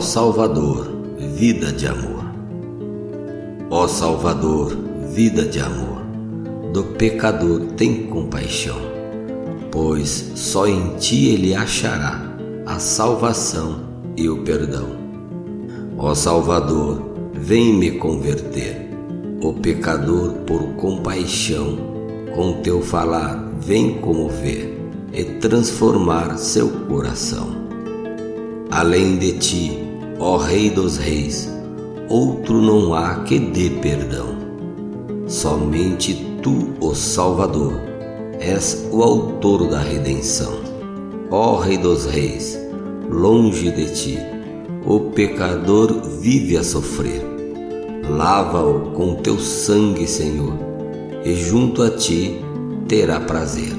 Salvador, vida de amor. Ó Salvador, vida de amor, do pecador tem compaixão, pois só em ti ele achará a salvação e o perdão. Ó Salvador, vem me converter, o pecador por compaixão, com teu falar vem comover e transformar seu coração. Além de ti, ó Rei dos Reis, outro não há que dê perdão. Somente tu, o Salvador, és o autor da redenção. Ó Rei dos Reis, longe de ti, o pecador vive a sofrer. Lava-o com teu sangue, Senhor, e junto a ti terá prazer.